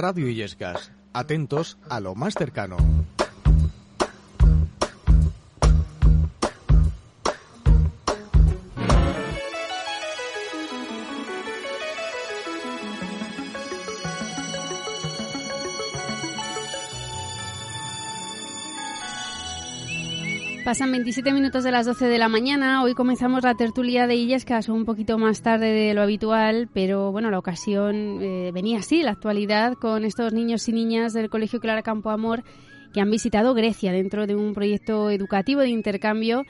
Radio Illescas. Atentos a lo más cercano. Pasan 27 minutos de las 12 de la mañana. Hoy comenzamos la tertulia de Illescas un poquito más tarde de lo habitual, pero bueno, la ocasión eh, venía así, la actualidad, con estos niños y niñas del Colegio Clara Campo Amor que han visitado Grecia dentro de un proyecto educativo de intercambio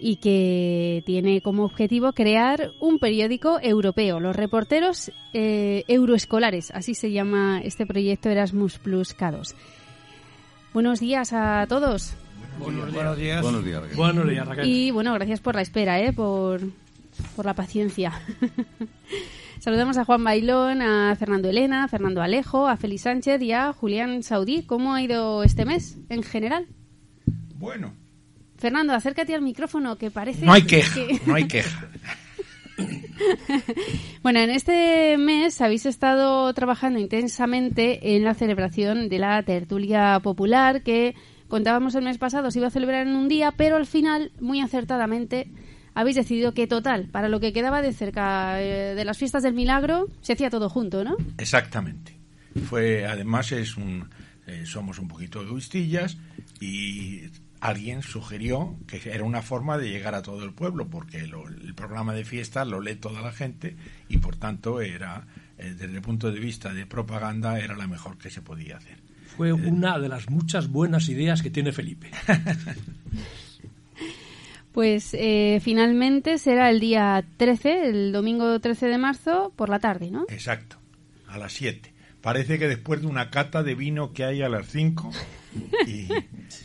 y que tiene como objetivo crear un periódico europeo, los reporteros eh, euroescolares, así se llama este proyecto Erasmus Plus K2. Buenos días a todos. Buenos días. Buenos días. Buenos días, Raquel. Y bueno, gracias por la espera, ¿eh? por, por la paciencia. Saludamos a Juan Bailón, a Fernando Elena, a Fernando Alejo, a Félix Sánchez y a Julián Saudí. ¿Cómo ha ido este mes en general? Bueno. Fernando, acércate al micrófono, que parece... No hay queja, que- no hay queja. Bueno, en este mes habéis estado trabajando intensamente en la celebración de la tertulia popular que contábamos el mes pasado se iba a celebrar en un día, pero al final, muy acertadamente, habéis decidido que total, para lo que quedaba de cerca eh, de las fiestas del milagro, se hacía todo junto, ¿no? Exactamente. Fue, además, es un, eh, somos un poquito egoístillas y alguien sugirió que era una forma de llegar a todo el pueblo, porque lo- el programa de fiesta lo lee toda la gente y, por tanto, era, eh, desde el punto de vista de propaganda, era la mejor que se podía hacer. Fue una de las muchas buenas ideas que tiene Felipe. Pues eh, finalmente será el día 13, el domingo 13 de marzo, por la tarde, ¿no? Exacto, a las 7. Parece que después de una cata de vino que hay a las 5, y,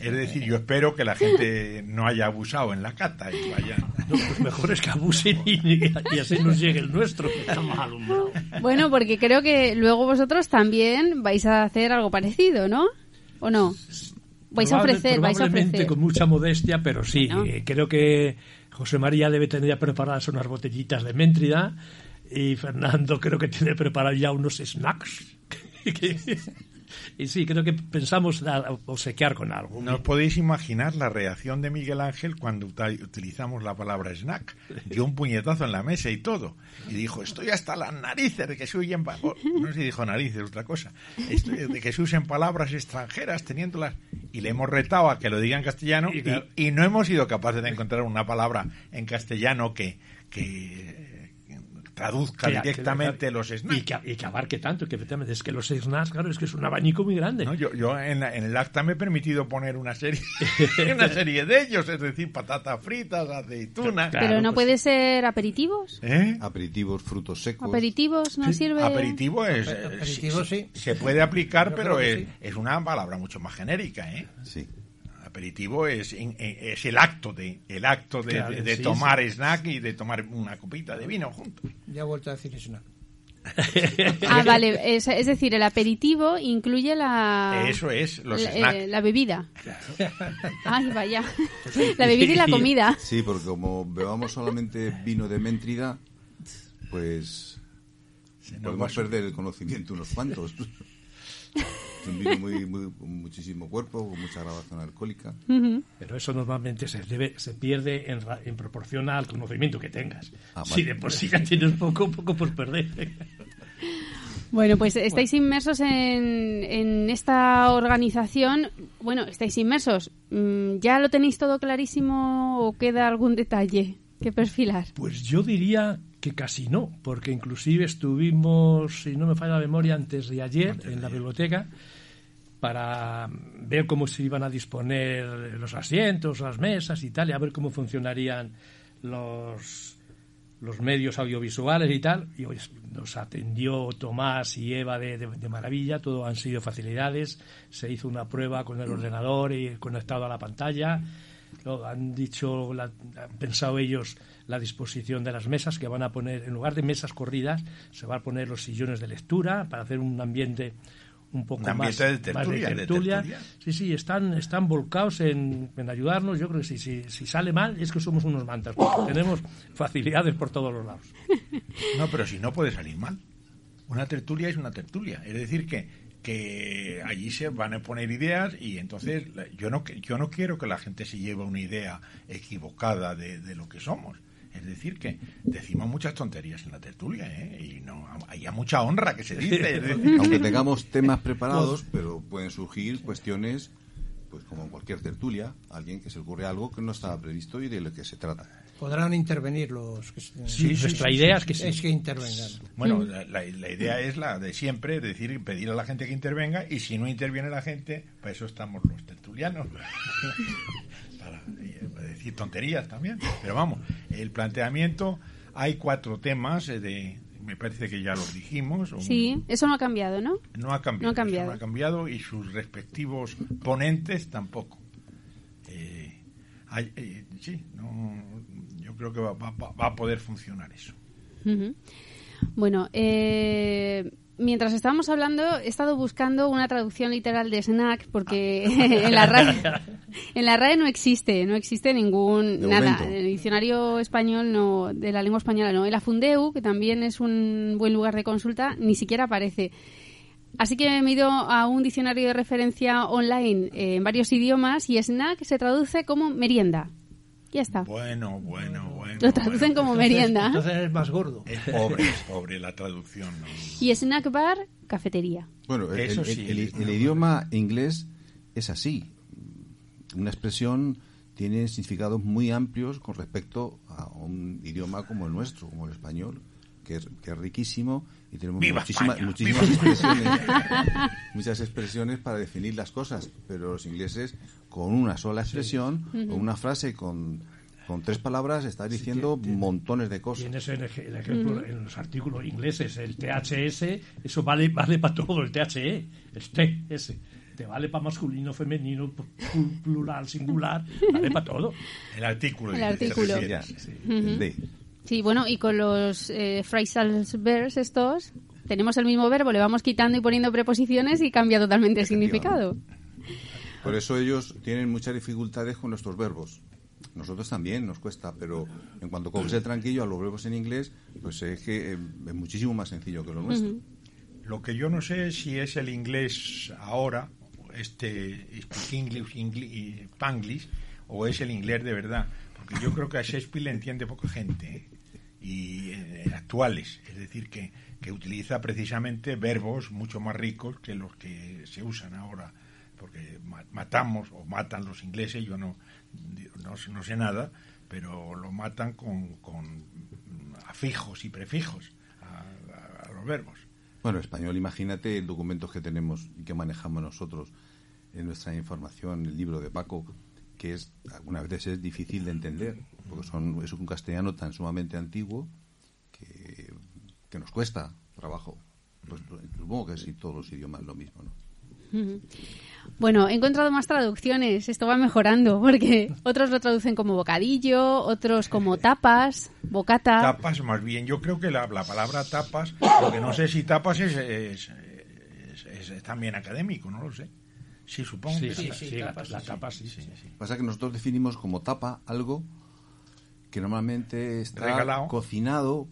es decir, yo espero que la gente no haya abusado en la cata y vaya. No, pues mejor es que abusen y, y así nos llegue el nuestro. Estamos alumbrados. Bueno, porque creo que luego vosotros también vais a hacer algo parecido, ¿no? ¿O no? Vais a ofrecer, vais a probablemente ofrecer. con mucha modestia, pero sí, Bueno. eh, creo que José María debe tener ya preparadas unas botellitas de Méntrida y Fernando creo que tiene preparados ya unos snacks. Y sí, creo que pensamos obsequiar con algo. No os podéis imaginar la reacción de Miguel Ángel cuando utilizamos la palabra snack. Dio un puñetazo en la mesa y todo. Y dijo, estoy hasta las narices de que se No sé si dijo narices, otra cosa. Estoy de que se usen palabras extranjeras teniéndolas... Y le hemos retado a que lo diga en castellano Y y, claro. y no hemos sido capaces de encontrar una palabra en castellano que... que traduzca Que- que- directamente los snacks. Y que, y que abarque tanto, que efectivamente es que los snacks, claro, es que es un abanico muy grande. No, yo, yo en, la- en el acta me he permitido poner una serie, una serie de ellos, es decir, patatas fritas, aceitunas. Claro, Pero no pues- puede ser aperitivos. ¿Eh? Aperitivos, frutos secos. Aperitivos no sirve. Aperitivo es. Ape- aperitivo, se- sí. Se puede aplicar, pero que es, sí. es una palabra mucho más genérica, ¿eh? Sí. Aperitivo es, en- en- es el acto de el acto de, Claro, de- de sí, tomar snack y de tomar una copita de vino juntos. Ya he vuelto a decir no. Ah, vale. Es, es decir, el aperitivo incluye la. Eso es, los la, snacks. eh, la bebida. Ay, vaya. La bebida y la comida. Sí, porque como bebamos solamente vino de Méntrida, pues nos podemos va a perder el conocimiento unos cuantos. es un vino muy, muy, con muchísimo cuerpo, con mucha grabación alcohólica. Pero eso normalmente se, debe, se pierde en, ra- en proporción al conocimiento que tengas. Ah, Si vale. de por sí ya tienes poco, poco por perder. Bueno, pues estáis inmersos en, en esta organización. Bueno, estáis inmersos. Mm, ¿Ya lo tenéis todo clarísimo o queda algún detalle que perfilar? Pues yo diría que casi no, porque inclusive estuvimos, si no me falla la memoria, antes de ayer en la biblioteca para ver cómo se iban a disponer los asientos, las mesas y tal, y a ver cómo funcionarían los los medios audiovisuales y tal, y hoy nos atendió Tomás y Eva de, de, maravilla, todo han sido facilidades, se hizo una prueba con el ordenador y conectado a la pantalla, han dicho, la, han pensado ellos la disposición de las mesas que van a poner, en lugar de mesas corridas, se van a poner los sillones de lectura para hacer un ambiente un poco más, de tertulia, Sí, sí, están, están volcados en, en ayudarnos. Yo creo que si, si, si, sale mal es que somos unos mantas, porque tenemos facilidades por todos los lados. No, pero si no puede salir mal. Una tertulia es una tertulia. Es decir, que, que allí se van a poner ideas y entonces yo no, yo no quiero que la gente se lleve una idea equivocada de, de lo que somos es decir, que decimos muchas tonterías en la tertulia, ¿eh? Y no, hay mucha honra que se dice. Aunque tengamos temas preparados, pero pueden surgir cuestiones, pues como en cualquier tertulia, alguien que se ocurre algo que no estaba previsto y de lo que se trata. Podrán intervenir los que Sí, nuestra idea es que Es que intervengan. Bueno, la, la, idea es la de siempre, es decir, pedir a la gente que intervenga y si no interviene la gente, para eso estamos los tertulianos. decir tonterías también, pero vamos, el planteamiento, hay cuatro temas eh, de, me parece que ya los dijimos. Sí, eso no ha cambiado, ¿no? No ha cambiado. No ha cambiado, no ha cambiado y sus respectivos ponentes tampoco. Eh, eh, sí, no, creo que va, va, a poder funcionar eso. Bueno, eh, mientras estábamos hablando, he estado buscando una traducción literal de snack porque en la RAE, en la RAE no existe, no existe ningún nada. En el diccionario español no, de la lengua española no. En la Fundeu, que también es un buen lugar de consulta, ni siquiera aparece. Así que me he ido a un diccionario de referencia online en varios idiomas y snack se traduce como merienda. Ya está. Bueno, bueno, bueno. Lo traducen como merienda. Entonces, es más gordo. Es pobre, es pobre la traducción. Y snack bar, cafetería. Bueno, el, Eso sí, el, idioma inglés es así. Una expresión tiene significados muy amplios con respecto a un idioma como el nuestro, como el español, que es, que es riquísimo y tenemos muchísimas, muchísimas expresiones, muchas expresiones para definir las cosas, pero los ingleses con una sola expresión o una frase con, con tres palabras están diciendo montones de cosas. Tienes el, ejemplo en los artículos ingleses, el THS, eso vale, vale para todo, el THE, el TS. Te vale para masculino, femenino, plural, singular, vale para todo. El artículo. El artículo. sí, Sí, bueno, y con los eh, phrasal verbs estos, tenemos el mismo verbo, le vamos quitando y poniendo preposiciones y cambia totalmente el significado. Por eso ellos tienen muchas dificultades con nuestros verbos. Nosotros también nos cuesta, pero en cuanto coges el tranquillo a los verbos en inglés, pues es que eh, es muchísimo más sencillo que lo nuestro. Lo que yo no sé si es el inglés ahora, este English, English, Spanglish, o es el inglés de verdad. Porque yo creo que a Shakespeare le entiende poca gente. ¿eh? y eh, actuales, es decir, que, que, utiliza precisamente verbos mucho más ricos que los que se usan ahora, porque matamos o matan los ingleses, yo no, no, sé nada, pero lo matan con, con afijos y prefijos a, los verbos. Bueno, español, imagínate el documentos que tenemos y que manejamos nosotros en nuestra información, el libro de Paco, que es algunas veces es difícil de entender, porque son, es un castellano tan sumamente antiguo que, que nos cuesta trabajo. Pues, supongo que sí, todos los idiomas lo mismo, ¿no? Bueno, he encontrado más traducciones, esto va mejorando, porque otros lo traducen como bocadillo, otros como tapas, bocata. Tapas más bien, yo creo que la, la palabra tapas, porque no sé si tapas es, es, es también académico, no lo sé. Sí, supongo que sí. sí, la, tapa sí, Pasa que nosotros definimos como tapa algo que normalmente está cocinado.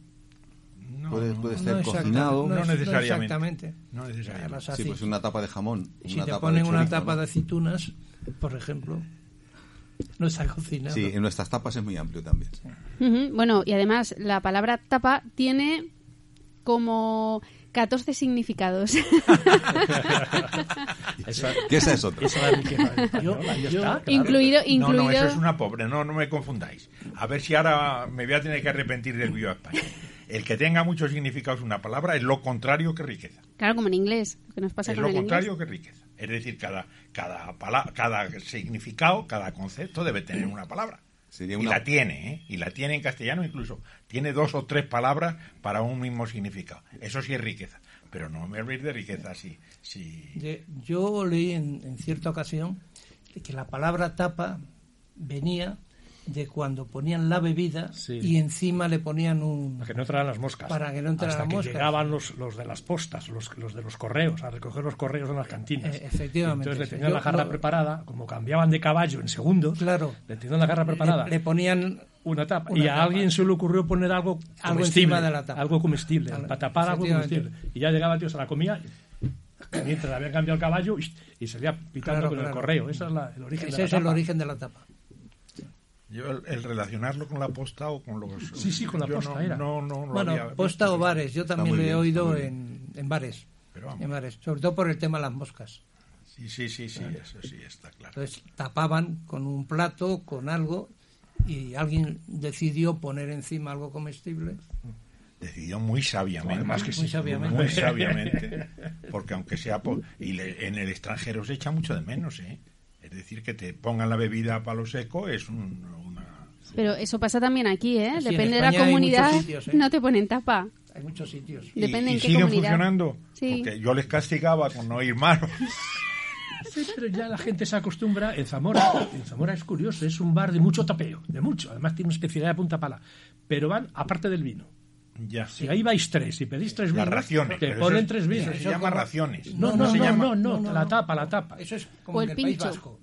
Puede, puede estar cocinado. No, necesariamente. No necesariamente. Sí, pues una tapa de jamón. Si te ponen una tapa de aceitunas, por ejemplo, no está cocinado. Sí, en nuestras tapas es muy amplio también. Bueno, y además la palabra tapa tiene como 14 significados. ¿Qué es eso? Incluido, No, no, eso es una pobre, no, no me confundáis. A ver si ahora me voy a tener que arrepentir del España. El que tenga muchos significados una palabra es lo contrario que riqueza. Claro, como en inglés. Lo que nos pasa es lo contrario que riqueza. Es decir, cada, cada, cada significado, cada concepto debe tener una palabra. Sería Y una- la tiene, ¿eh? Y la tiene en castellano incluso. Tiene dos o tres palabras para un mismo significado. Eso sí es riqueza. Pero no me habléis de riqueza si, si... Ye- Yo leí en, en cierta ocasión que la palabra tapa venía de cuando ponían la bebida Sí. y encima le ponían un... Para que no entraran las moscas. Para que no entraran Hasta las que moscas. llegaban los, los de las postas, los, los de los correos, a recoger los correos en las cantinas. Eh, efectivamente, Entonces le tenían la jarra lo- preparada, como cambiaban de caballo en segundos, Claro. le tenían la jarra preparada. Le, le ponían una tapa. una y a tapa. alguien se le ocurrió poner algo Algo comestible, encima de la tapa. Algo comestible, para tapar algo comestible. Y ya llegaba el tío, se la comía, mientras habían cambiado el caballo, y, y salía pitando Claro, con el correo. Ese es la- el origen Ese de la es el origen de la tapa. Yo el, el relacionarlo con la posta o con los... Sí, sí, con la posta no, era. No, no, lo Bueno, había posta visto. o bares, yo también lo he bien, oído en, en bares. Pero vamos. En bares, sobre todo por el tema de las moscas. Sí, sí, sí, sí, eso sí está claro. Entonces tapaban con un plato, con algo, y alguien decidió poner encima algo comestible. Decidió muy sabiamente. Además que sí, Muy sabiamente. Muy sabiamente. Porque aunque sea... po- y le- en el extranjero se echa mucho de menos, ¿eh? Es decir, que te pongan la bebida a palo seco es un- una... Pero eso pasa también aquí, ¿eh? Sí, Depende de la comunidad, sitios, ¿eh? no te ponen tapa. Hay muchos sitios. Y- Depende y, en qué siguen comunidad. funcionando. Sí. Porque yo les castigaba con no ir malo. Sí, pero ya la gente se acostumbra. En Zamora, en Zamora es curioso, es un bar de mucho tapeo, de mucho. Además tiene una especialidad de punta pala. Pero van aparte del vino. Ya. Si ahí vais tres y pedís tres Las raciones. te ponen tres vinos. Eso se llama raciones. No, no, no, se no, llama... no, no, no, la tapa, la tapa. Eso es como O en el el País. Vasco.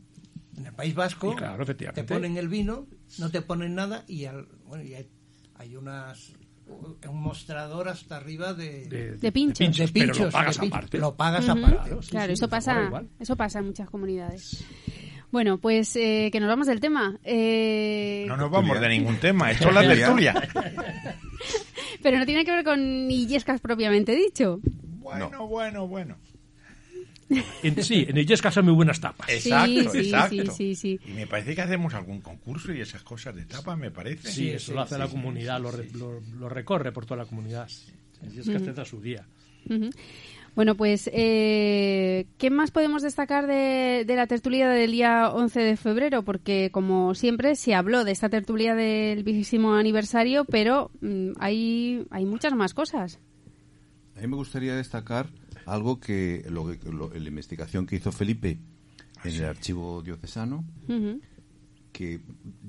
En el País Vasco claro, te ponen el vino, no te ponen nada y, al, bueno, y hay, hay unas un mostrador hasta arriba de, De pinchos. de pero lo pinchos, pagas aparte. Lo pagas aparte. Claro, sí, claro, sí, eso pasa, eso pasa en muchas comunidades. Bueno, pues eh, que nos vamos del tema. Eh, No nos vamos de ningún tema. Esto es la tertulia. Pero no tiene que ver con Illescas propiamente dicho. Bueno, bueno, bueno. En- sí, en Illescas hacen muy buenas tapas. Exacto, sí, exacto. sí, sí, sí. Y me parece que hacemos algún concurso y esas cosas de tapa, me parece. Sí, eso lo hace la comunidad, lo, re- lo- lo recorre por toda la comunidad. Illescas tendrá su día. Ujú. Bueno, pues, eh, ¿qué más podemos destacar de, de la tertulia del día 11 de febrero? Porque, como siempre, se habló de esta tertulia del vigésimo aniversario, pero mm, hay, hay muchas más cosas. A mí me gustaría destacar algo que, lo, lo- la investigación que hizo Felipe en el archivo diocesano, que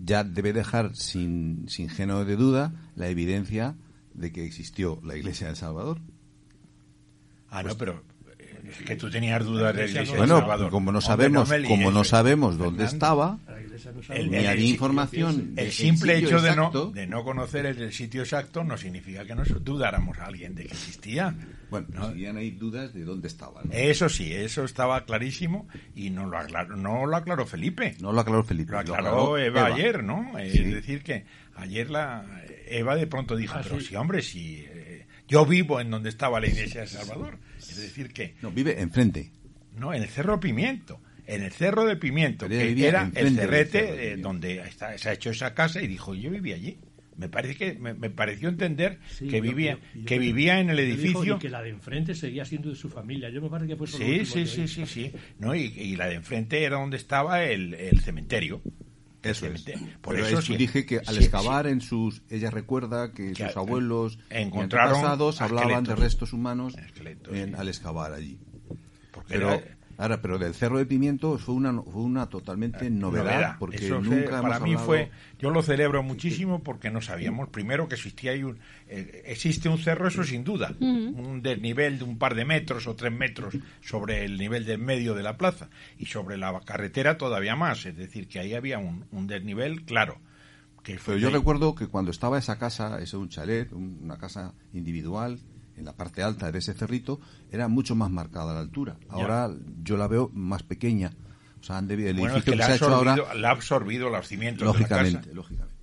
ya debe dejar sin, sin género de duda la evidencia de que existió la Iglesia de El Salvador. Ah, no, pero eh, es que tú tenías dudas de la Iglesia Bueno, Salvador. como no sabemos, como no eh, sabemos dónde Fernando. estaba, El- ni el- había el- información. El simple hecho de no, de no conocer el, el sitio exacto no significa que nos dudáramos a alguien de que existía. Bueno, ¿no? seguían ahí dudas de dónde estaba. ¿no? Eso sí, eso estaba clarísimo y no lo aclaró, no lo aclaró Felipe. No lo aclaró Felipe. Lo lo aclaró Eva, Eva. ayer, ¿no? Sí. Es decir, que ayer la Eva de pronto dijo, Ah, pero sí. sí, hombre, si yo vivo en donde estaba la iglesia de Salvador. Es decir, que No, vive enfrente. no, en el Cerro Pimiento. En el Cerro de Pimiento, que era el cerrete eh, donde está- se ha hecho esa casa y dijo, yo vivía allí. Me parece que me, me pareció entender Sí, que vivía yo- yo- que vivía en el dijo, edificio. Y que la de enfrente seguía siendo de su familia. Yo me parece que fue eso Sí, sí, que sí, sí, sí. ¿no? Y, y la de enfrente era donde estaba el, el cementerio. Eso es. Por Pero eso es- dije que al sí, excavar en sus... Ella recuerda que Que, sus abuelos encontraron hablaban de restos humanos en- al excavar allí. porque Pero, era- ahora, pero del Cerro de Pimiento fue una, fue una totalmente novedad, novedad. porque Eso nunca fue- hemos para mí hablado- fue yo lo celebro muchísimo porque no sabíamos primero que existía ahí un eh, existe un cerro eso sin duda un desnivel de un par de metros o tres metros sobre el nivel del medio de la plaza y sobre la carretera todavía más es decir que ahí había un, un desnivel claro que fue Pero yo recuerdo que cuando estaba esa casa, ese un chalet, un- una casa individual, en la parte alta de ese cerrito, era mucho más marcada la altura. Ahora yo la veo más pequeña. O sea, han debido, el bueno, es edificio que que, le se ha hecho ahora, ha absorbido los cimientos lógicamente, de la casa. lógicamente.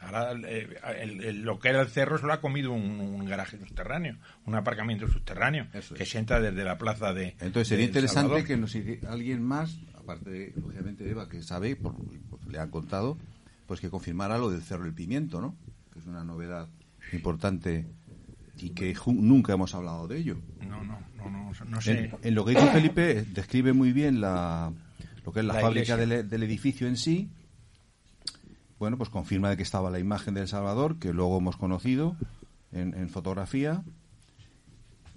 Ahora eh, el- el- lo que era el cerro se lo ha comido un, un garaje subterráneo, un aparcamiento subterráneo Eso es. que se entra desde la plaza de. Entonces sería de interesante Salvador. que nos alguien más, aparte de, lógicamente, de Eva, que sabe, por, por- le han contado, pues que confirmara lo del Cerro del Pimiento, ¿no? Que es una novedad importante y que nunca hemos hablado de ello. No, no, no, no, no sé. En, en lo que dice Felipe, eh, describe muy bien la, lo que es la, La fábrica del, del edificio en sí bueno, pues confirma de que estaba la imagen del Salvador, que luego hemos conocido en, en fotografía,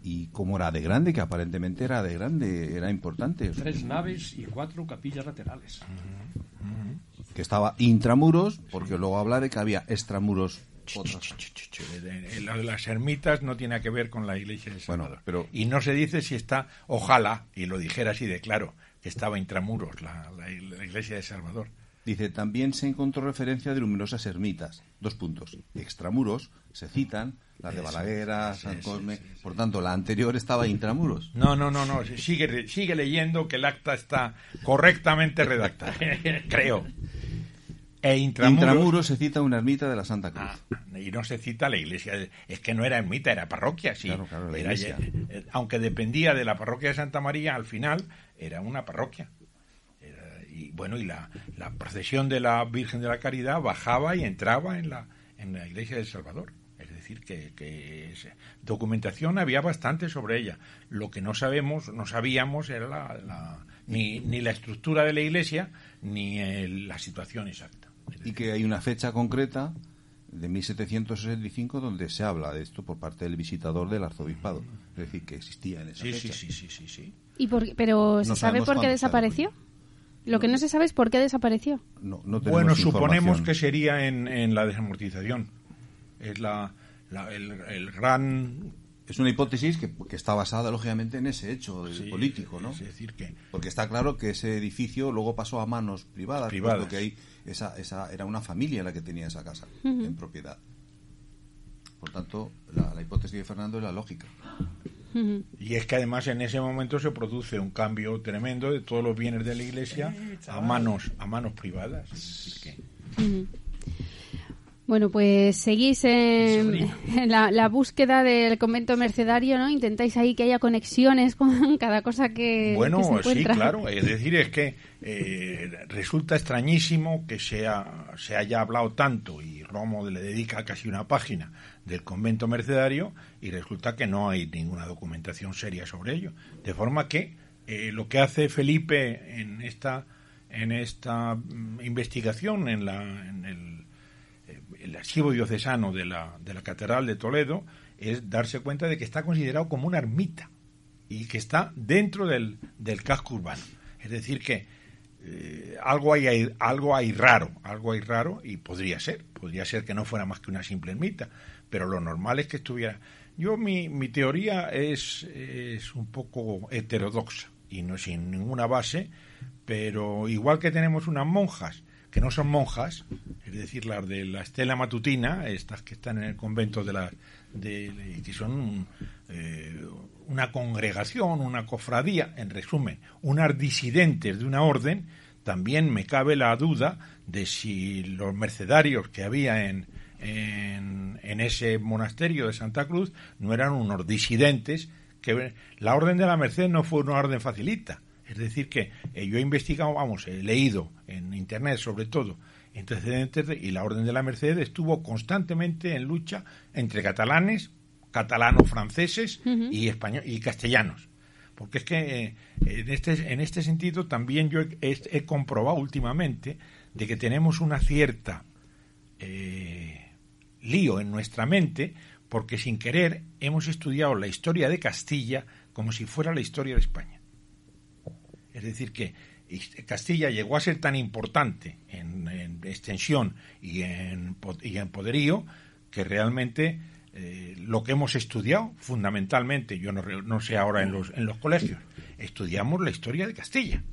y cómo era de grande, que aparentemente era de grande, era importante. Tres naves y cuatro capillas laterales. Que estaba intramuros, porque luego habla de que había extramuros. Otras. Las ermitas no tiene que ver con la iglesia de Bueno, Salvador. pero- Y no se dice si está, ojalá, y lo dijera así de claro, que estaba intramuros la, la- la iglesia de Salvador. Dice, también se encontró referencia de numerosas ermitas. Dos puntos. Extramuros se citan, las de Balaguer, San Cosme. Por tanto, la anterior estaba intramuros. No, no, no, no. Sigue, sigue leyendo que el acta está correctamente redactada. Creo. E intramuros. Intramuros se cita una ermita de la Santa Cruz. Ah, y no se cita la iglesia. Es que no era ermita, era parroquia, sí. Claro, claro, la Era iglesia. ya- eh, aunque dependía de la parroquia de Santa María, al final era una parroquia. Era- y bueno, y la, la procesión de la Virgen de la Caridad bajaba y entraba en la, en la iglesia de Salvador. Es decir, que, que documentación había bastante sobre ella. Lo que no sabemos, no sabíamos era la, la- ni, ni la estructura de la iglesia ni el- la situación exacta. Y que hay una fecha concreta de 1765 donde se habla de esto por parte del visitador del arzobispado. Es decir, que existía en esa Sí, sí, fecha. sí, sí, sí, sí. ¿Y por pero ¿se No sabe sabemos por qué se desapareció? Lo que no se sabe es por qué desapareció. No, no tenemos Bueno, suponemos que sería en, en la desamortización. Es la, la- el, el gran Es una hipótesis que, que está basada, lógicamente, en ese hecho del sí, político, ¿no? Es decir, que Porque está claro que ese edificio luego pasó a manos privadas, Privadas. que ahí esa, esa era una familia la que tenía esa casa en propiedad. Por tanto, la, la hipótesis de Fernando es la lógica. Y es que además en ese momento se produce un cambio tremendo de todos los bienes de la iglesia a manos a manos privadas. Es decir, que- Ujú. Bueno, pues seguís en, en la, la búsqueda del convento mercedario, ¿no? Intentáis ahí que haya conexiones con cada cosa que, Bueno, que se sí, claro. Es decir, es que eh, resulta extrañísimo que se, ha- se haya hablado tanto y Romo le dedica casi una página del convento mercedario y resulta que no hay ninguna documentación seria sobre ello. De forma que eh, lo que hace Felipe en esta en esta mm, investigación en, la, en el, el archivo diocesano de la, de la Catedral de Toledo es darse cuenta de que está considerado como una ermita y que está dentro del, del casco urbano. Es decir, que eh, algo, hay, algo hay raro, algo hay raro y podría ser, podría ser que no fuera más que una simple ermita, pero lo normal es que estuviera. Yo, mi, mi teoría es, es un poco heterodoxa y no sin ninguna base, pero igual que tenemos unas monjas que no son monjas, es decir, las de la estela matutina, estas que están en el convento de la de, que son eh, una congregación, una cofradía, en resumen, unas disidentes de una orden, también me cabe la duda de si los mercedarios que había en, en, en ese monasterio de Santa Cruz no eran unos disidentes que la orden de la Merced no fue una orden facilita. Es decir, que eh, yo he investigado, vamos, he leído en Internet sobre todo antecedentes de- y la orden de la Merced estuvo constantemente en lucha entre catalanes, catalano-franceses y, español, y castellanos. Porque es que eh, en, este, en este sentido también yo he, he- he comprobado últimamente de que tenemos una cierta eh, lío en nuestra mente porque sin querer hemos estudiado la historia de Castilla como si fuera la historia de España. Es decir, que Castilla llegó a ser tan importante en, en extensión y en, poderío que realmente eh, lo que hemos estudiado fundamentalmente, yo no, no sé ahora en los, en los colegios, estudiamos la historia de Castilla.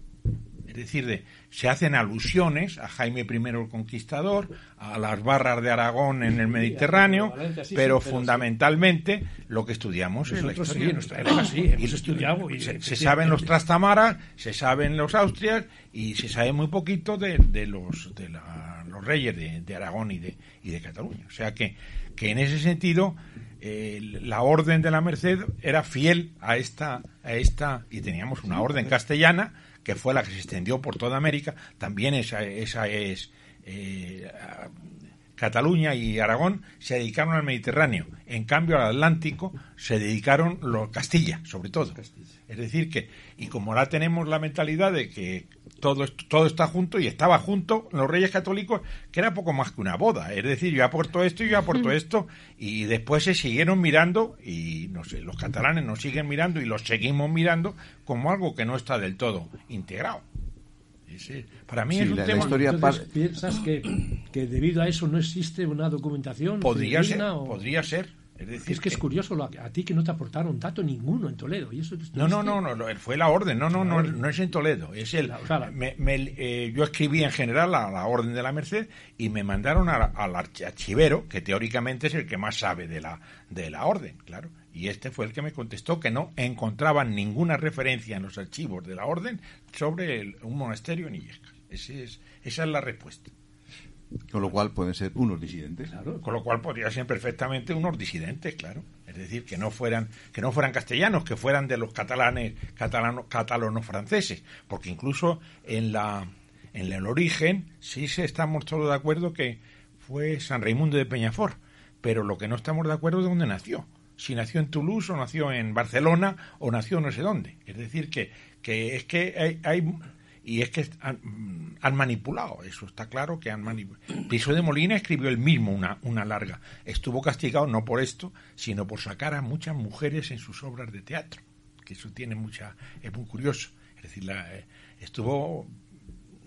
Es decir, de, se hacen alusiones a Jaime I el Conquistador, a las barras de Aragón en el Mediterráneo, Valencia, sí, sí, pero sí. fundamentalmente lo que estudiamos es la historia sí, de nuestra nosotros época. sí, hemos estudiado y se, saben los Trastamaras, se saben los Austrias y se sabe muy poquito de, de los de la- los reyes de, de Aragón y de, y de Cataluña. O sea que, que en ese sentido eh, la orden de la Merced era fiel a esta, a esta y teníamos una orden castellana que fue la que se extendió por toda América. También esa, esa es eh, Cataluña y Aragón se dedicaron al Mediterráneo. En cambio, al Atlántico se dedicaron los Castilla, sobre todo. Es decir, que, y como ahora tenemos la mentalidad de que todo, esto- todo está junto y estaba junto los reyes católicos, que era poco más que una boda. Es decir, yo aporto esto y yo aporto esto, y después se siguieron mirando, y no sé, los catalanes nos siguen mirando y los seguimos mirando como algo que no está del todo integrado. Ese- para mí Sí, es un la- la tema. historia- Entonces, par- ¿piensas que, que debido a eso no existe una documentación Podría ser, o- podría ser. Es decir, Es que es curioso lo- a ti que no te aportaron dato ninguno en Toledo. Y eso No, no, no, no, no, fue la orden, no, no, no, no es en Toledo, es el, La- o sea, la- me- me- eh, yo escribí en general a la orden de la Merced y me mandaron al arch- archivero, que teóricamente es el que más sabe de la, de la orden, claro, y este fue el que me contestó que no encontraban ninguna referencia en los archivos de la orden sobre el- un monasterio en Illescas. Ese es, esa es la respuesta. Con lo cual pueden ser unos disidentes. Con lo cual podría ser perfectamente unos disidentes, claro. Es decir, que no fueran, que no fueran castellanos, que fueran de los catalanes, catalanos, catalanos franceses. Porque incluso en la, en el origen, sí se estamos todos de acuerdo que fue San Raimundo de Peñafort. Pero lo que no estamos de acuerdo es de dónde nació. Si nació en Toulouse o nació en Barcelona o nació no sé dónde. Es decir, que, que es que hay, hay- y es que han, manipulado, eso está claro que han manipulado. Piso de Molina escribió él mismo una, una larga. Estuvo castigado no por esto, sino por sacar a muchas mujeres en sus obras de teatro, que eso tiene mucha, es muy curioso. Es decir, la, eh, estuvo,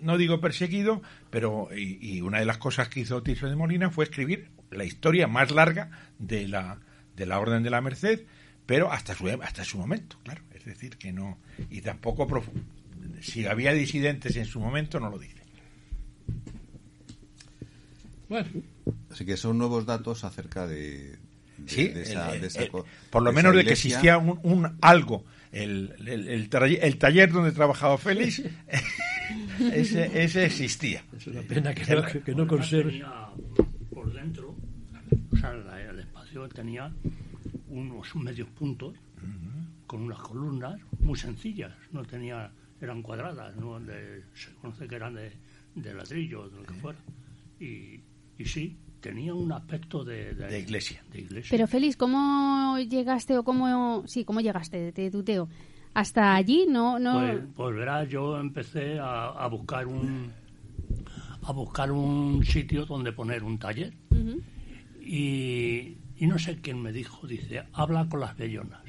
no digo perseguido, pero y, y una de las cosas que hizo Tirso de Molina fue escribir la historia más larga de la, de la Orden de la Merced, pero hasta su, hasta su momento, claro. Es decir, que no, y tampoco si había disidentes en su momento, no lo dice. Bueno, Así que son nuevos datos acerca de, de- Sí, de esa, el- de esa el- por lo de menos de que existía un, un algo, el, el, el taller, el taller donde trabajaba Félix, ese, ese existía. es una pena que no, que no conserve. Tenía por dentro, o sea, la- tenía unos medios puntos con unas columnas muy sencillas, no tenía, eran cuadradas, ¿no? De- se conoce que eran de, de ladrillo, de lo que fuera. Y, y sí, tenía un aspecto de, De iglesia. de iglesia. Pero Félix, ¿cómo llegaste o cómo sí, cómo llegaste de tuteo? Hasta allí no no Pues, pues verás, yo empecé a, a buscar un a buscar un sitio donde poner un taller y, y no sé quién me dijo, dice, habla con las bellonas.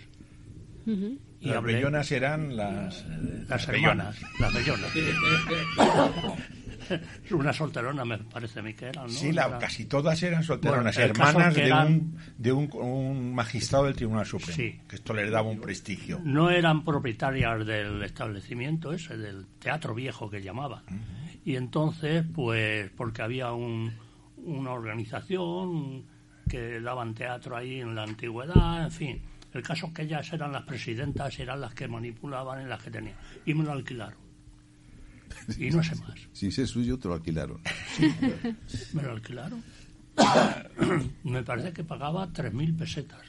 Y Las hablé- bellonas eran las, las bellonas. hermanas, las bellonas. Una solterona me parece a mí que eran, ¿no? Sí, la- Era- casi todas eran solteronas, Bueno, hermanas de, eran- un, de un, un magistrado del Tribunal Supremo, Sí. que esto les daba un prestigio. no eran propietarias del establecimiento ese, del teatro viejo que llamaba. Y entonces, pues, porque había un, una organización que daban teatro ahí en la antigüedad, en fin. El caso es que ellas eran las presidentas, eran las que manipulaban y las que tenían. Y me lo alquilaron. Y no sé más. Sin ser suyo, te lo alquilaron. Me lo alquilaron. me parece que pagaba 3.000 pesetas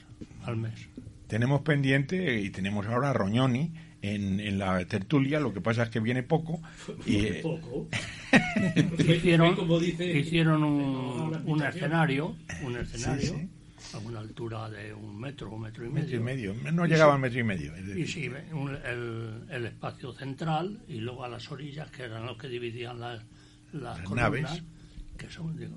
al mes. Tenemos pendiente y tenemos ahora a Roñoni en, en la tertulia, lo que pasa es que viene poco. Y, eh, Poco. hicieron, Como dice- hicieron un, un escenario, un escenario sí. a una altura de un metro, un metro y metro medio. y medio, no llegaba al metro y medio. es Y sí, un- el, el espacio central y luego a las orillas, que eran los que dividían las, las Las columnas, naves. que son, digo,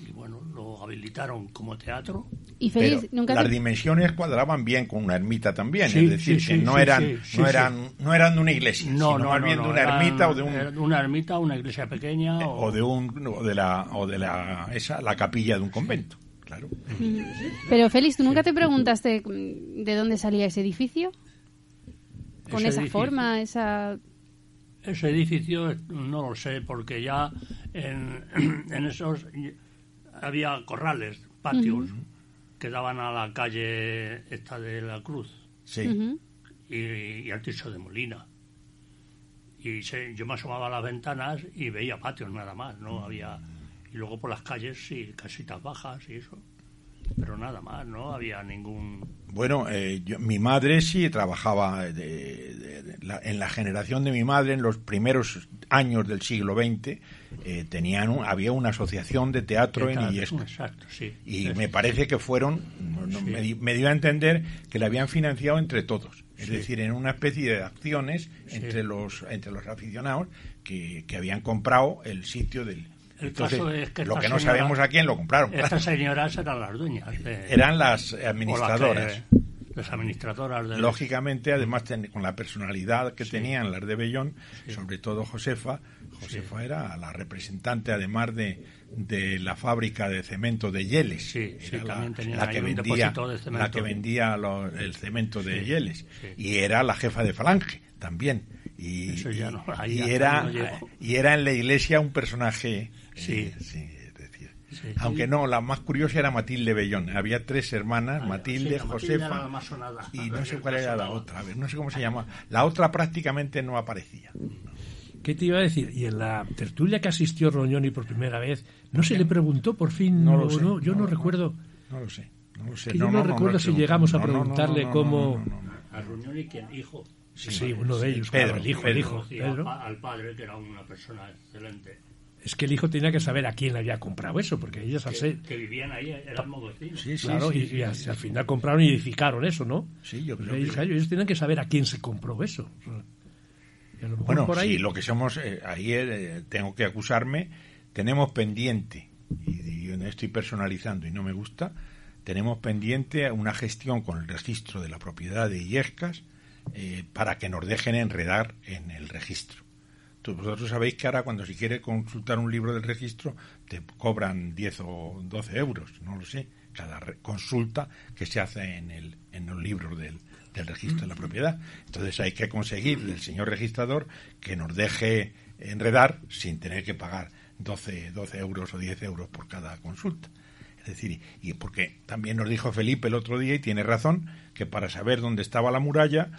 y bueno, lo habilitaron como teatro. Y pero Félix, nunca las te... dimensiones cuadraban bien con una ermita también, Sí, es decir, sí, que sí, no eran, sí, sí, no sí. eran, no eran de una iglesia, No, sino no, más no, bien no, de una eran- ermita o de un era una ermita, una iglesia pequeña o, o de un o de la o de la esa la capilla de un convento, claro. Pero Félix, ¿tú nunca te preguntaste mm, de dónde salía ese edificio? Con Ese esa edificio. forma, esa... Ese edificio eh, no lo sé, porque ya en, en esos había corrales, patios, que daban a la calle esta de la Cruz Sí. Y, y al Tiso de Molina. Y se- yo me asomaba a las ventanas y veía patios nada más, no había... Y luego por las calles, sí, casitas bajas y eso. Pero nada más, no había ningún... Bueno, eh, yo- mi madre sí trabajaba de- de- de- la- en la generación de mi madre, en los primeros años del siglo XX, eh, tenían un- había una asociación de teatro en Illescas. Exacto, sí. Y Sí. me parece que fueron, no, me, me dio a entender que la habían financiado entre todos. Es Sí. decir, en una especie de acciones Sí. entre los entre los aficionados que, que habían comprado el sitio del... El Entonces, caso es que lo que no sabemos a quién lo compraron. Estas señoras eran las dueñas. de- Eran las administradoras. que- las administradoras del... Lógicamente, además, ten- con la personalidad que tenían las de Bellón, sobre todo Josefa, Josefa era la representante, además de, de la fábrica de cemento de Yeles. Sí, sí, la, la que vendía, de la que vendía lo- el cemento de Yeles. Y era la jefa de Falange también. Y, Eso ya y- no, ahí y hasta era, no y era en la iglesia un personaje. Sí. eh, sí, es decir, Sí. Aunque no, la más curiosa era Matilde Bellón. Había tres hermanas, Ah, Matilde, sí, la Matilde era Josefa la más sonada. y no sé cuál era la otra. A ver, no sé cómo se llama. La otra prácticamente no aparecía. ¿Qué te iba a decir? Y en la tertulia que asistió Roñoni por primera vez, ¿no se le preguntó por fin? No o lo sé. no? Yo no, No, recuerdo. No lo sé. No lo sé. Que yo no recuerdo si llegamos a no, no, no, preguntarle no, no, cómo- no, no, no. A Ruñón y quien hijo. Sí, uno de ellos, Pedro, claro, el hijo, Pedro. el hijo. Pedro. al pa- al padre, que era una persona excelente. Es que el hijo tenía que saber a quién le había comprado eso, porque ellos al ser... que vivían ahí, eran vecinos. Sí, sí, Claro, sí, y, sí, y al, sí. al final compraron y edificaron eso, ¿no? Sí, yo Pues creo ellos, que- ellos tenían que saber a quién se compró eso. Y Bueno, por ahí... sí, lo que somos, eh, ahí eh, tengo que acusarme, tenemos pendiente, y, yo estoy personalizando y no me gusta, tenemos pendiente una gestión con el registro de la propiedad de Illescas eh, para que nos dejen enredar en el registro. Tú- Vosotros sabéis que ahora cuando si quiere consultar un libro del registro te cobran 10 o 12 euros, no lo sé, cada consulta que se hace en, el, en los libros del, del registro de la propiedad. Entonces hay que conseguir del señor registrador que nos deje enredar sin tener que pagar 12, 12 euros o 10 euros por cada consulta. Es decir, y porque también nos dijo Felipe el otro día, y tiene razón, que para saber dónde estaba la muralla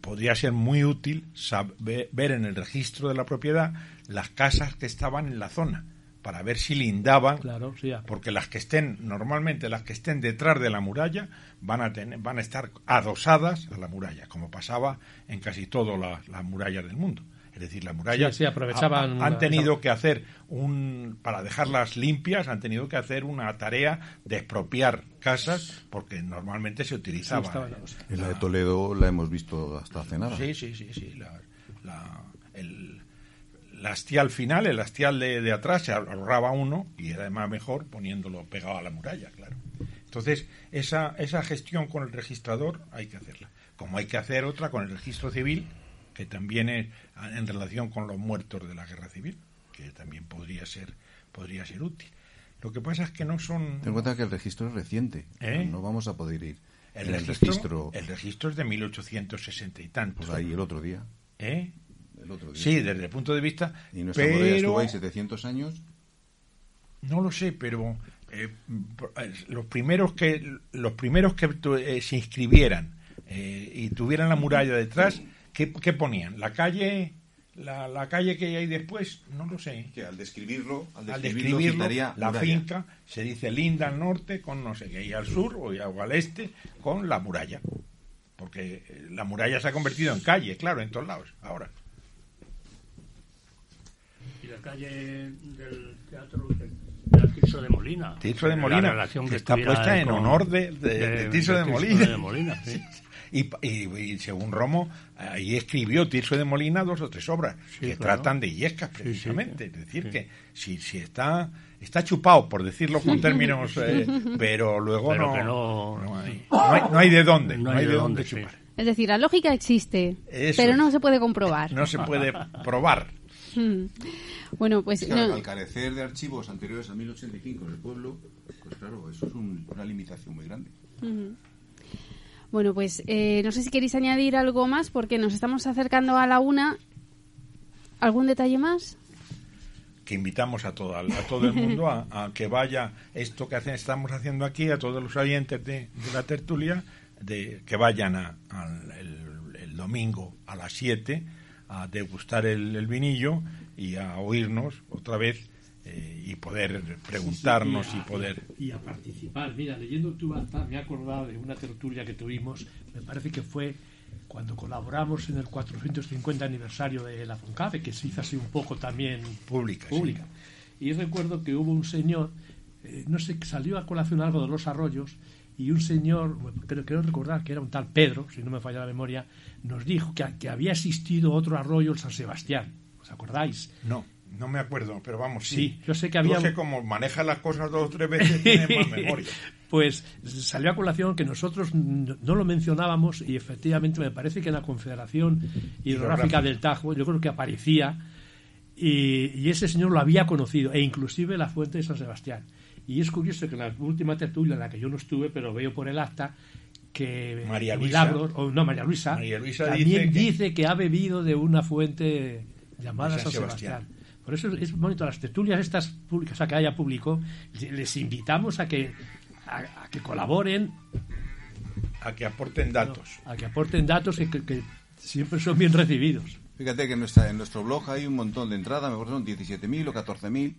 podría ser muy útil saber, ver en el registro de la propiedad las casas que estaban en la zona, para ver si lindaban, Claro, sí, ya. porque las que estén, normalmente las que estén detrás de la muralla, van a, tener, van a estar adosadas a la muralla, como pasaba en casi todas las, las murallas del mundo. Es decir, las murallas Sí, sí, aprovechaban ha- han tenido que hacer un para dejarlas limpias, han tenido que hacer una tarea de expropiar casas porque normalmente se utilizaba. estaban eh. En la de Toledo la hemos visto hasta hace nada. Sí, sí, sí, sí. La, la- el, la hastial final, el hastial de, de atrás, se ahorraba uno y era además mejor poniéndolo pegado a la muralla, claro. Entonces, esa, esa gestión con el registrador hay que hacerla. Como hay que hacer otra con el registro civil, que también es en relación con los muertos de la guerra civil, que también podría ser, podría ser útil. Lo que pasa es que no son... Ten en cuenta que el registro es reciente. ¿Eh? No vamos a poder ir. El en registro, el registro, el registro es de 1860 y tantos. pues ahí el otro día. ¿Eh? El otro día. Sí, desde el punto de vista. Y nuestra muralla estuvo pero ahí 700 años. no lo sé, pero eh, eh, los primeros que los primeros que eh, se inscribieran y tuvieran la muralla detrás, ¿qué, qué ponían? La calle, la, la calle que hay después, no lo sé. Que al describirlo, al Al describirlo, la muralla. finca se dice linda al norte con no sé qué, y al sur o, al este con la muralla. Porque eh, la muralla se ha convertido en calle, claro, en todos lados, ahora. Y la calle del teatro era Tirso de Molina. Tirso de La Molina, relación que que está puesta en con- honor de, de- de Tirso de, Molina. de Molina, sí. Y, y- y según Romo, ahí escribió Tirso de Molina dos o tres obras Sí, que claro. tratan de Illescas, sí, precisamente. sí. Es decir, Sí. que si, si está está chupado, por decirlo con términos, eh, pero luego Pero no, no- no hay, no hay- no hay de dónde, no, hay de dónde, dónde, sí. chupar. Es decir, la lógica existe, Eso pero no se puede comprobar. No se puede probar. Bueno, pues no- al carecer de archivos anteriores a 1085 en el pueblo, pues claro, eso es un- una limitación muy grande. Bueno, pues eh, no sé si queréis añadir algo más porque nos estamos acercando a la una. ¿Algún detalle más? que invitamos a todo, a todo el mundo a, que vaya esto que estamos haciendo aquí, a todos los oyentes de, la tertulia, de que vayan a- al el, domingo a las 7 a degustar el vinillo y a oírnos otra vez eh, y poder preguntarnos Sí, sí, y poder... y a participar. Mira, leyendo tu acta me he acordado de una tertulia que tuvimos, me parece que fue cuando colaboramos en el 450 aniversario de la FONCAFE, que se hizo así un poco también Pública, sí. pública. Y recuerdo que hubo un señor, eh, no sé, salió a colación algo de los arroyos, y un señor, creo, creo recordar que era un tal Pedro, si no me falla la memoria, nos dijo que, que había existido otro arroyo, el San Sebastián. ¿Os acordáis? No, no me acuerdo, pero vamos, sí. Sí, yo sé que había- Tú que como maneja las cosas dos o tres veces, tienes más memoria. Pues salió a colación que nosotros no lo mencionábamos y efectivamente me parece que en la Confederación Hidrográfica del Tajo yo creo que aparecía y, y ese señor lo había conocido e inclusive la fuente de San Sebastián. Y es curioso que en la última tertulia en la que yo no estuve, pero veo por el acta que María Luisa. Milagros, o no, María Luisa, María Luisa también dice dice que- ha bebido de una fuente llamada San Sebastián. Por eso es bonito las tertulias estas públicas, o sea, que haya público, les invitamos a que a, a que colaboren, A que aporten datos. a que aporten datos y que, que siempre son bien recibidos. Fíjate que en, nuestra, en nuestro blog hay un montón de entradas, me acuerdo son 17.000 o 14.000.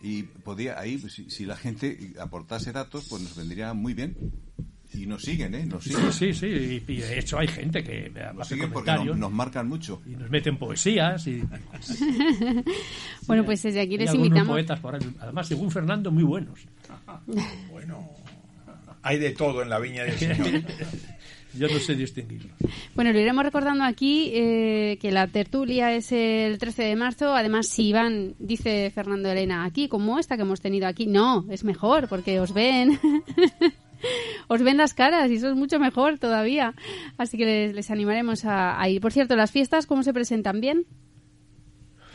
Y podía, ahí, pues, si, si la gente aportase datos, pues nos vendría muy bien. Y nos siguen, ¿eh? Nos Sí, siguen. sí, sí, y, y de hecho hay gente que Nos hace siguen porque nos, nos marcan mucho. y nos meten poesías y Bueno, pues desde aquí hay les algunos invitamos. poetas por ahí, además según Fernando muy buenos. Bueno, hay de todo en la viña del Señor. Yo no sé distinguirlos. Bueno, lo iremos recordando aquí eh, que la tertulia es el 13 de marzo. Además, si van, dice Fernando Elena, aquí como esta que hemos tenido aquí, no, es mejor porque os ven. os ven las caras y eso es mucho mejor todavía. Así que les, les animaremos a, a ir. Por cierto, las fiestas, ¿cómo se presentan? ¿Bien?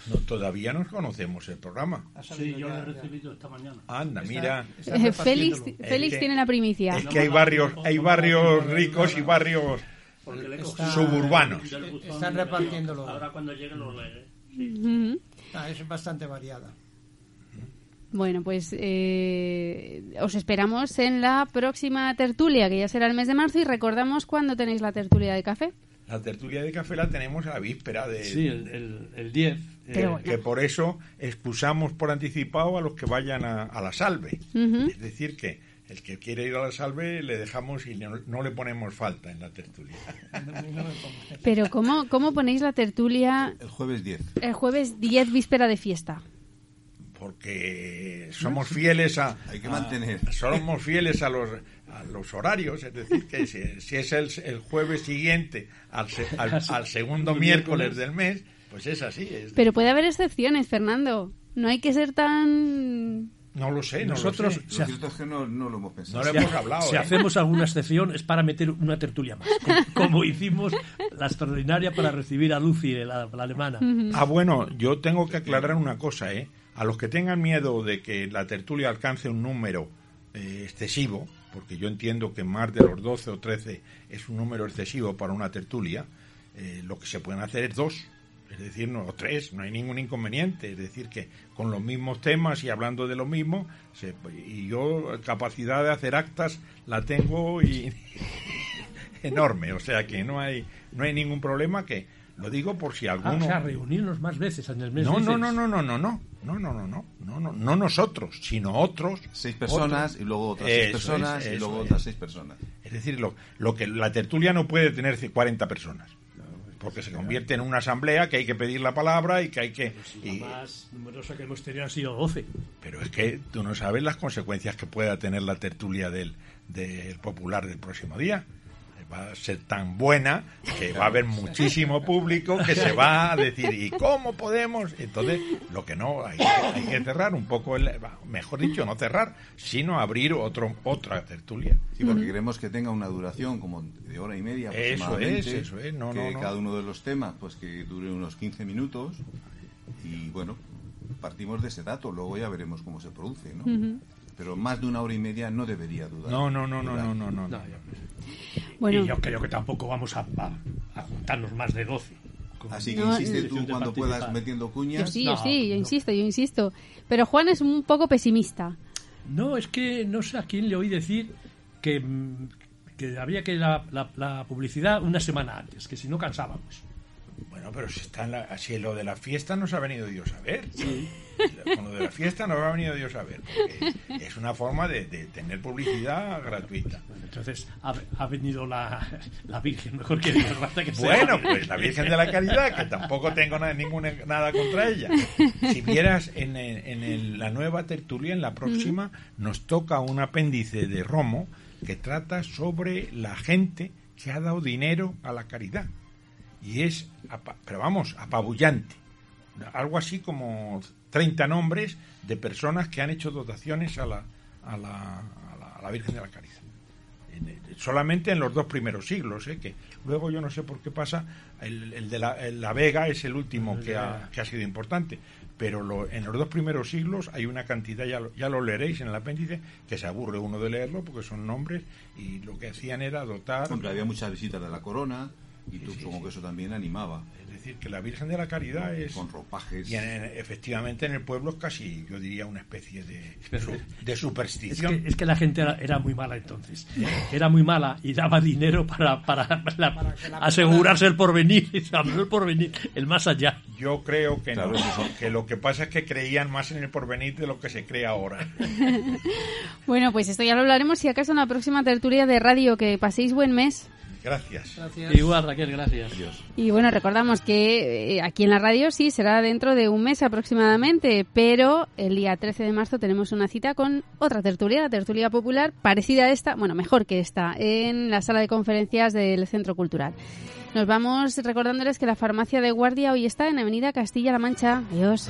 No, todavía no conocemos el programa. Sí, yo lo he recibido esta mañana. Anda, Está- mira. está Eh, Félix, que- tiene la primicia. Es que hay barrios, hay barrios ricos y barrios Está- suburbanos. Están repartiéndolo. Ahora cuando llegue lo leeré. Ujú. Ah, es bastante variada. Bueno, pues eh, os esperamos en la próxima tertulia, que ya será el mes de marzo, y recordamos cuándo tenéis la tertulia de café. La tertulia de café la tenemos a la víspera de... Sí, el, el, el 10. Pero eh, bueno. que por eso expulsamos por anticipado a los que vayan a, a la salve. Es decir, que el que quiere ir a la salve le dejamos y no, no le ponemos falta en la tertulia. Pero ¿cómo, cómo ponéis la tertulia El jueves 10. el jueves 10 víspera de fiesta? Porque somos fieles a... Hay que a- mantener. somos fieles a los, a los horarios, es decir, que si, si es el, el jueves siguiente al, se- al- al segundo miércoles del mes, pues es así. es- Pero puede haber excepciones, Fernando. No hay que ser tan... no lo sé, no Nosotros- lo sé. Si Lo ha- cierto es que no, no lo hemos pensado. No le hemos hablado. si ¿eh? hacemos alguna excepción es para meter una tertulia más, como, como hicimos la extraordinaria para recibir a Lucy, la, la alemana. Ah, bueno, yo tengo que aclarar una cosa, ¿eh? A los que tengan miedo de que la tertulia alcance un número eh, excesivo, porque yo entiendo que más de los 12 o 13 es un número excesivo para una tertulia, eh, lo que se pueden hacer es dos, es decir, no, o tres, no hay ningún inconveniente, es decir, que con los mismos temas y hablando de lo mismo, se- y yo capacidad de hacer actas la tengo y enorme, o sea que no hay, no hay ningún problema que... Lo digo por si Ah, alguno... o sea, reunirnos más veces en el mes. No, no, no, no, no, no, no, no, no, no, no, no, no, no nosotros, sino otros. Seis personas otros. y luego otras seis personas es, y luego es. otras seis personas. Es decir, lo, lo que la tertulia no puede tener 40 personas, porque se convierte en una asamblea que hay que pedir la palabra y que hay que. La y- más numerosa que hemos tenido ha sido 12. pero es que tú no sabes las consecuencias que pueda tener la tertulia del, del popular del próximo día. Va a ser tan buena que va a haber muchísimo público que se va a decir, ¿y cómo podemos? Entonces, lo que no, hay, hay que cerrar un poco, el, mejor dicho, no cerrar, sino abrir otro, otra tertulia. Sí, porque queremos que tenga una duración como de hora y media Eso aproximadamente. es, eso es, no, que no, no. cada uno de los temas pues que dure unos 15 minutos y bueno, partimos de ese dato, luego ya veremos cómo se produce, ¿no? Pero más de una hora y media no debería dudar. No, no, no, no, no, no, no. No, yo- Bueno, Y yo creo que tampoco vamos a, a- a juntarnos más de 12. Como- Así que No, insiste intención tú cuando puedas metiendo yo cuñas. sí, yo No, sí, yo no. insisto, yo insisto. Pero Juan es un poco pesimista. No, es que no sé a quién le oí decir que, que había que la, la- la publicidad una semana antes, que si no cansábamos. Bueno, pero si, está en la, si lo de la fiesta nos ha venido Dios a ver. Con lo de la fiesta no ha venido Dios a ver, porque es una forma de, tener publicidad gratuita. Entonces ha, venido la, la, Virgen, mejor que Dios. Que bueno, pues la Virgen de la Caridad, que tampoco tengo nada, ninguna, nada contra ella. Si vieras en, en la nueva tertulia, en la próxima, nos toca un apéndice de Romo que trata sobre la gente que ha dado dinero a la caridad. Y es, pero vamos, apabullante. Algo así como 30 nombres de personas que han hecho dotaciones a la, a la, a la, Virgen de la Caridad. Eh, solamente en los dos primeros siglos, ¿eh? que luego yo no sé por qué pasa, el, de la, Vega es el último que ha, que ha sido importante, pero en los dos primeros siglos hay una cantidad, ya lo, ya lo leeréis en el apéndice, que se aburre uno de leerlo porque son nombres y lo que hacían era dotar... Hombre, había muchas visitas de la corona y tú supongo que eso también animaba decir, que la Virgen de la Caridad es... Con ropajes. Y efectivamente en el pueblo es casi, yo diría, una especie de, de superstición. Es que, la gente era, muy mala entonces. Era muy mala y daba dinero para, para, asegurarse el porvenir, el porvenir, el más allá. Yo creo que no, que lo que pasa es que creían más en el porvenir de lo que se cree ahora. bueno, pues esto ya lo hablaremos si acaso en la próxima tertulia de radio. Que paséis buen mes. Gracias. Igual, Raquel, gracias. Y bueno, recordamos que eh, aquí en la radio sí será dentro de un mes aproximadamente, pero el día 13 de marzo tenemos una cita con otra tertulia, la tertulia popular, parecida a esta, bueno, mejor que esta, en la sala de conferencias del Centro Cultural. Nos vamos recordándoles que la farmacia de guardia hoy está en Avenida Castilla-La Mancha. Adiós.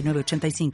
85